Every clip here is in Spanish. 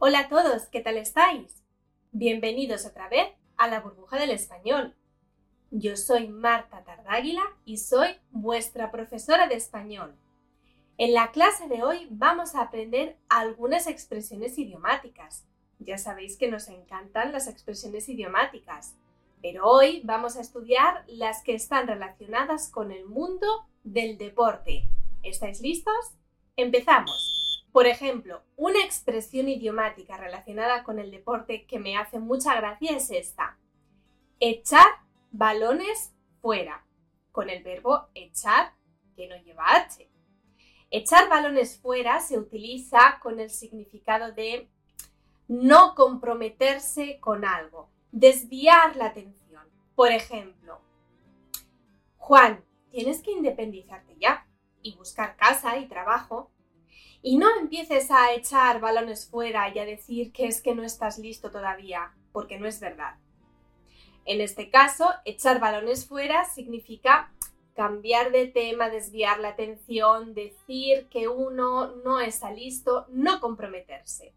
Hola a todos, ¿qué tal estáis? Bienvenidos otra vez a la burbuja del español. Yo soy Marta Tardáguila y soy vuestra profesora de español. En la clase de hoy vamos a aprender algunas expresiones idiomáticas. Ya sabéis que nos encantan las expresiones idiomáticas, pero hoy vamos a estudiar las que están relacionadas con el mundo del deporte. ¿Estáis listos? Empezamos. Por ejemplo, una expresión idiomática relacionada con el deporte que me hace mucha gracia es esta. Echar balones fuera, con el verbo echar que no lleva H. Echar balones fuera se utiliza con el significado de no comprometerse con algo, desviar la atención. Por ejemplo, Juan, tienes que independizarte ya y buscar casa y trabajo. Y no empieces a echar balones fuera y a decir que es que no estás listo todavía, porque no es verdad. En este caso, echar balones fuera significa cambiar de tema, desviar la atención, decir que uno no está listo, no comprometerse.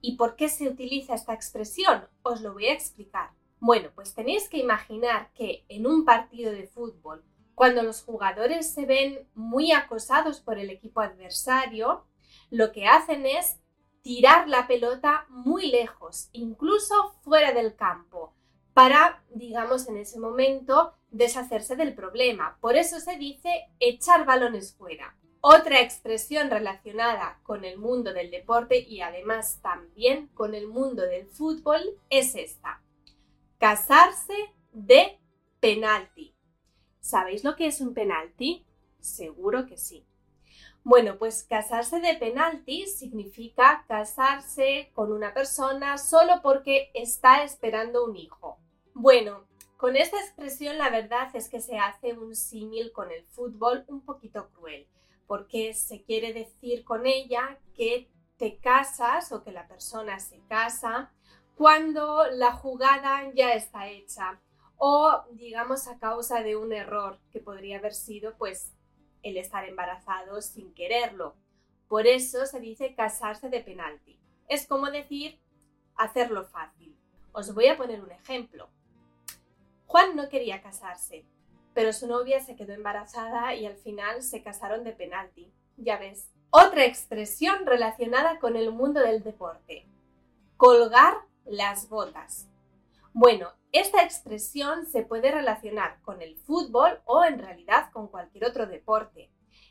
¿Y por qué se utiliza esta expresión? Os lo voy a explicar. Bueno, pues tenéis que imaginar que en un partido de fútbol, cuando los jugadores se ven muy acosados por el equipo adversario, lo que hacen es tirar la pelota muy lejos, incluso fuera del campo, para, digamos, en ese momento deshacerse del problema. Por eso se dice echar balones fuera. Otra expresión relacionada con el mundo del deporte y además también con el mundo del fútbol es esta. Casarse de penalti. ¿Sabéis lo que es un penalti? Seguro que sí. Bueno, pues casarse de penalti significa casarse con una persona solo porque está esperando un hijo. Bueno, con esta expresión la verdad es que se hace un símil con el fútbol un poquito cruel, porque se quiere decir con ella que te casas o que la persona se casa cuando la jugada ya está hecha o digamos a causa de un error que podría haber sido pues el estar embarazado sin quererlo. Por eso se dice casarse de penalti. Es como decir hacerlo fácil. Os voy a poner un ejemplo. Juan no quería casarse, pero su novia se quedó embarazada y al final se casaron de penalti. Ya ves. Otra expresión relacionada con el mundo del deporte. Colgar las botas. Bueno, esta expresión se puede relacionar con el fútbol o en realidad con cualquier otro deporte.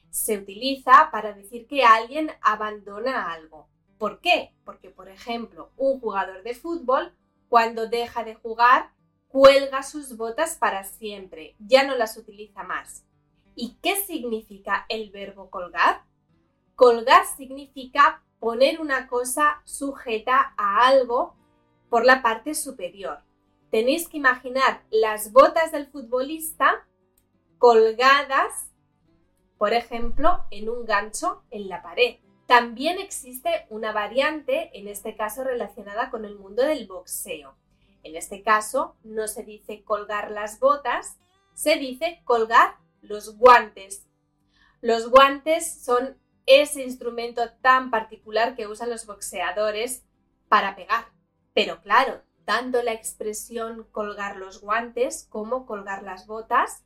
Se utiliza para decir que alguien abandona algo. ¿Por qué? Porque, por ejemplo, un jugador de fútbol, cuando deja de jugar, cuelga sus botas para siempre, ya no las utiliza más. ¿Y qué significa el verbo colgar? Colgar significa poner una cosa sujeta a algo por la parte superior. Tenéis que imaginar las botas del futbolista colgadas, por ejemplo, en un gancho en la pared. También existe una variante, en este caso relacionada con el mundo del boxeo. En este caso, no se dice colgar las botas, se dice colgar los guantes. Los guantes son ese instrumento tan particular que usan los boxeadores para pegar. Pero claro, tanto la expresión colgar los guantes como colgar las botas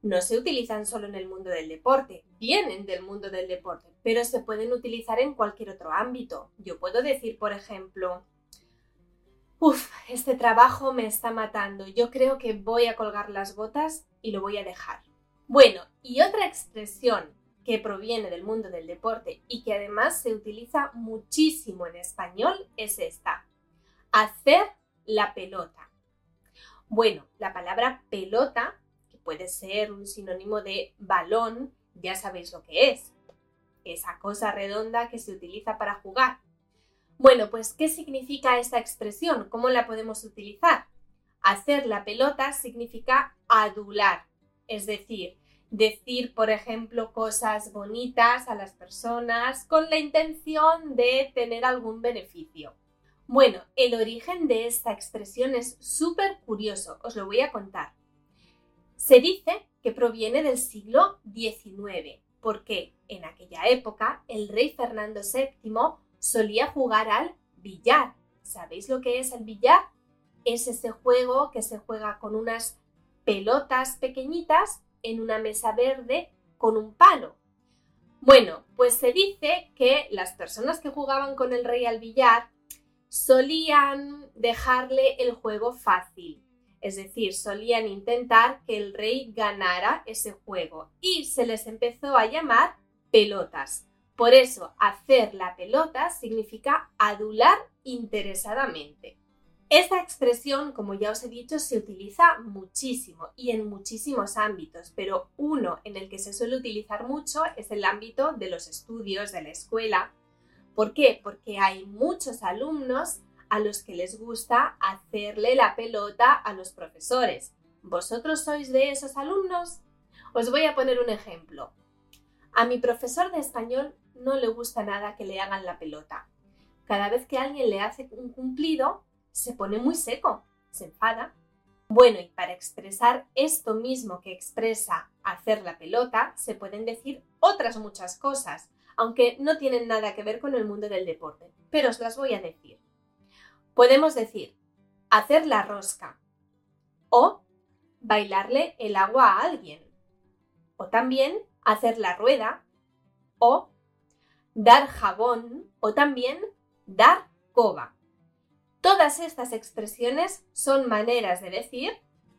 no se utilizan solo en el mundo del deporte, vienen del mundo del deporte, pero se pueden utilizar en cualquier otro ámbito. Yo puedo decir, por ejemplo, Uf, este trabajo me está matando. Yo creo que voy a colgar las botas y lo voy a dejar. Bueno, y otra expresión que proviene del mundo del deporte y que además se utiliza muchísimo en español es esta. Hacer la pelota. Bueno, la palabra pelota, que puede ser un sinónimo de balón, ya sabéis lo que es. Esa cosa redonda que se utiliza para jugar. Bueno, pues ¿qué significa esta expresión? ¿Cómo la podemos utilizar? Hacer la pelota significa adular, es decir, decir, por ejemplo, cosas bonitas a las personas con la intención de tener algún beneficio. Bueno, el origen de esta expresión es súper curioso, os lo voy a contar. Se dice que proviene del siglo XIX, porque en aquella época el rey Fernando VII solía jugar al billar. ¿Sabéis lo que es el billar? Es ese juego que se juega con unas pelotas pequeñitas en una mesa verde con un palo. Bueno, pues se dice que las personas que jugaban con el rey al billar solían dejarle el juego fácil, es decir, solían intentar que el rey ganara ese juego y se les empezó a llamar pelotas. Por eso, hacer la pelota significa adular interesadamente. Esta expresión, como ya os he dicho, se utiliza muchísimo y en muchísimos ámbitos, pero uno en el que se suele utilizar mucho es el ámbito de los estudios de la escuela. ¿Por qué? Porque hay muchos alumnos a los que les gusta hacerle la pelota a los profesores. ¿Vosotros sois de esos alumnos? Os voy a poner un ejemplo. A mi profesor de español no le gusta nada que le hagan la pelota. Cada vez que alguien le hace un cumplido, se pone muy seco, se enfada. Bueno, y para expresar esto mismo que expresa hacer la pelota, se pueden decir otras muchas cosas, aunque no tienen nada que ver con el mundo del deporte, pero os las voy a decir. Podemos decir hacer la rosca o bailarle el agua a alguien o también hacer la rueda o dar jabón o también dar coba. Todas estas expresiones son maneras de decir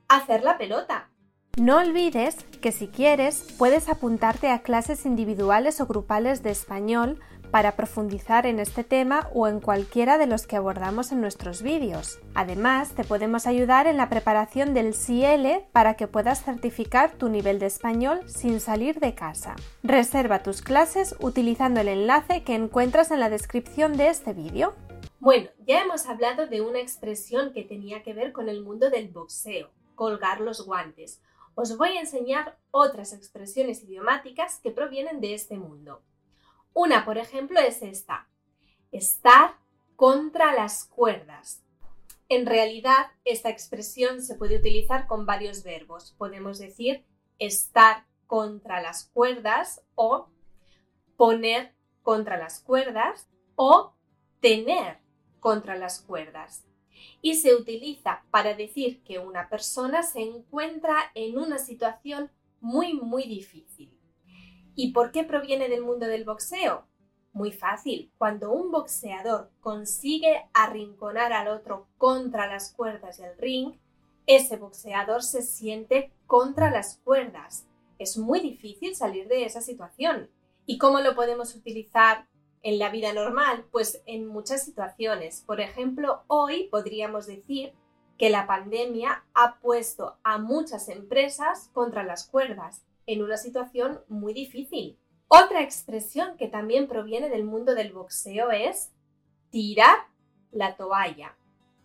hacer la pelota. No olvides que si quieres puedes apuntarte a clases individuales o grupales de español para profundizar en este tema o en cualquiera de los que abordamos en nuestros vídeos. Además, te podemos ayudar en la preparación del CL para que puedas certificar tu nivel de español sin salir de casa. Reserva tus clases utilizando el enlace que encuentras en la descripción de este vídeo. Bueno, ya hemos hablado de una expresión que tenía que ver con el mundo del boxeo, colgar los guantes. Os voy a enseñar otras expresiones idiomáticas que provienen de este mundo. Una, por ejemplo, es esta. Estar contra las cuerdas. En realidad, esta expresión se puede utilizar con varios verbos. Podemos decir estar contra las cuerdas o poner contra las cuerdas o tener contra las cuerdas. Y se utiliza para decir que una persona se encuentra en una situación muy, muy difícil. ¿Y por qué proviene del mundo del boxeo? Muy fácil, cuando un boxeador consigue arrinconar al otro contra las cuerdas del ring, ese boxeador se siente contra las cuerdas. Es muy difícil salir de esa situación. ¿Y cómo lo podemos utilizar en la vida normal? Pues en muchas situaciones. Por ejemplo, hoy podríamos decir que la pandemia ha puesto a muchas empresas contra las cuerdas en una situación muy difícil. Otra expresión que también proviene del mundo del boxeo es tirar la toalla.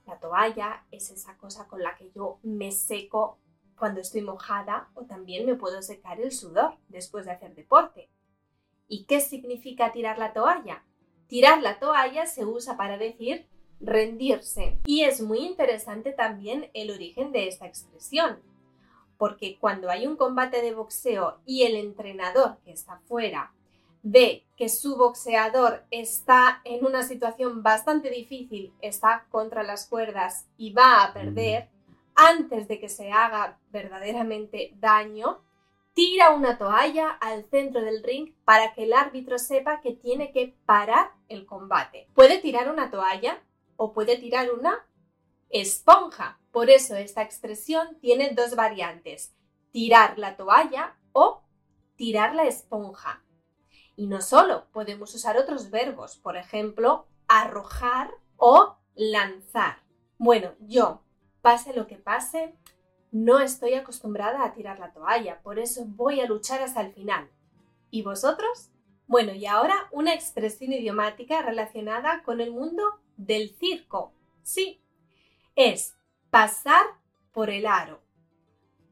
La toalla es esa cosa con la que yo me seco cuando estoy mojada o también me puedo secar el sudor después de hacer deporte. ¿Y qué significa tirar la toalla? Tirar la toalla se usa para decir rendirse y es muy interesante también el origen de esta expresión porque cuando hay un combate de boxeo y el entrenador que está fuera ve que su boxeador está en una situación bastante difícil, está contra las cuerdas y va a perder, antes de que se haga verdaderamente daño, tira una toalla al centro del ring para que el árbitro sepa que tiene que parar el combate. Puede tirar una toalla o puede tirar una esponja. Por eso esta expresión tiene dos variantes, tirar la toalla o tirar la esponja. Y no solo, podemos usar otros verbos, por ejemplo, arrojar o lanzar. Bueno, yo, pase lo que pase, no estoy acostumbrada a tirar la toalla, por eso voy a luchar hasta el final. ¿Y vosotros? Bueno, y ahora una expresión idiomática relacionada con el mundo del circo. Sí, es pasar por el aro.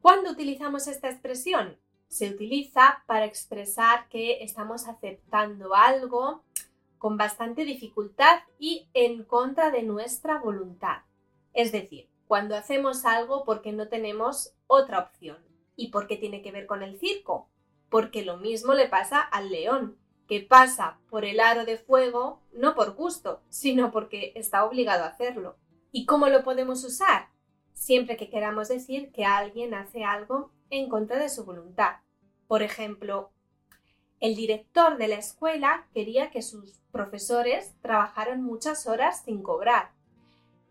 ¿Cuándo utilizamos esta expresión? Se utiliza para expresar que estamos aceptando algo con bastante dificultad y en contra de nuestra voluntad. Es decir, cuando hacemos algo porque no tenemos otra opción. ¿Y por qué tiene que ver con el circo? Porque lo mismo le pasa al león, que pasa por el aro de fuego no por gusto, sino porque está obligado a hacerlo. ¿Y cómo lo podemos usar? Siempre que queramos decir que alguien hace algo en contra de su voluntad. Por ejemplo, el director de la escuela quería que sus profesores trabajaran muchas horas sin cobrar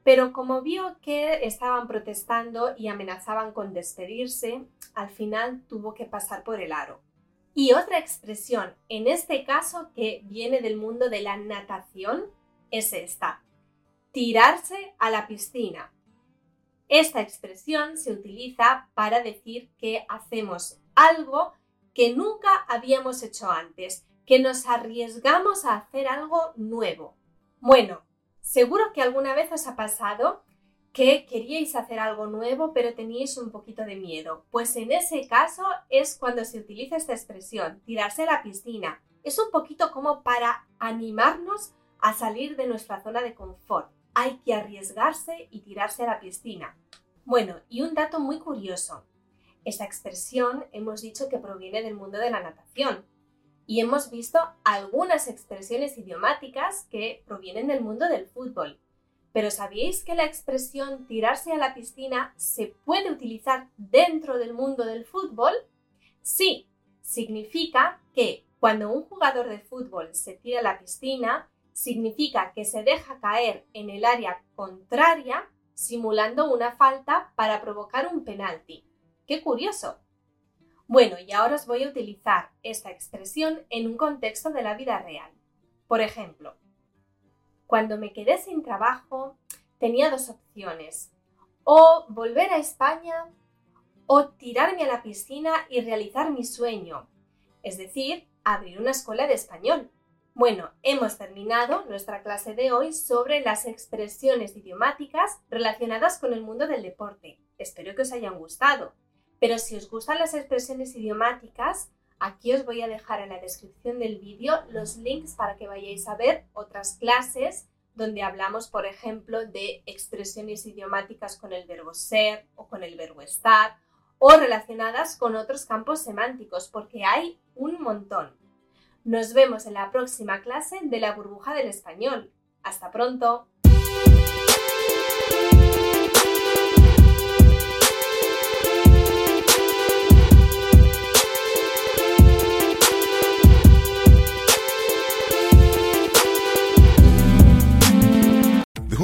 pero como vio que estaban protestando y amenazaban con despedirse, al final tuvo que pasar por el aro. Y otra expresión, en este caso que viene del mundo de la natación, es esta, tirarse a la piscina. Esta expresión se utiliza para decir que hacemos algo que nunca habíamos hecho antes, que nos arriesgamos a hacer algo nuevo. Bueno, Seguro que alguna vez os ha pasado que queríais hacer algo nuevo pero teníais un poquito de miedo. Pues en ese caso es cuando se utiliza esta expresión, tirarse a la piscina. Es un poquito como para animarnos a salir de nuestra zona de confort. Hay que arriesgarse y tirarse a la piscina. Bueno, y un dato muy curioso. Esta expresión hemos dicho que proviene del mundo de la natación, y hemos visto algunas expresiones idiomáticas que provienen del mundo del fútbol. Pero ¿sabíais que la expresión tirarse a la piscina se puede utilizar dentro del mundo del fútbol? Sí, significa que cuando un jugador de fútbol se tira a la piscina, significa que se deja caer en el área contraria simulando una falta para provocar un penalti. ¡Qué curioso! Bueno, y ahora os voy a utilizar esta expresión en un contexto de la vida real. Por ejemplo, cuando me quedé sin trabajo, tenía dos opciones. O volver a España o tirarme a la piscina y realizar mi sueño, es decir, abrir una escuela de español. Bueno, hemos terminado nuestra clase de hoy sobre las expresiones idiomáticas relacionadas con el mundo del deporte. Espero que os hayan gustado. Pero si os gustan las expresiones idiomáticas, aquí os voy a dejar en la descripción del vídeo los links para que vayáis a ver otras clases donde hablamos, por ejemplo, de expresiones idiomáticas con el verbo ser o con el verbo estar o relacionadas con otros campos semánticos, porque hay un montón. Nos vemos en la próxima clase de la burbuja del español. Hasta pronto.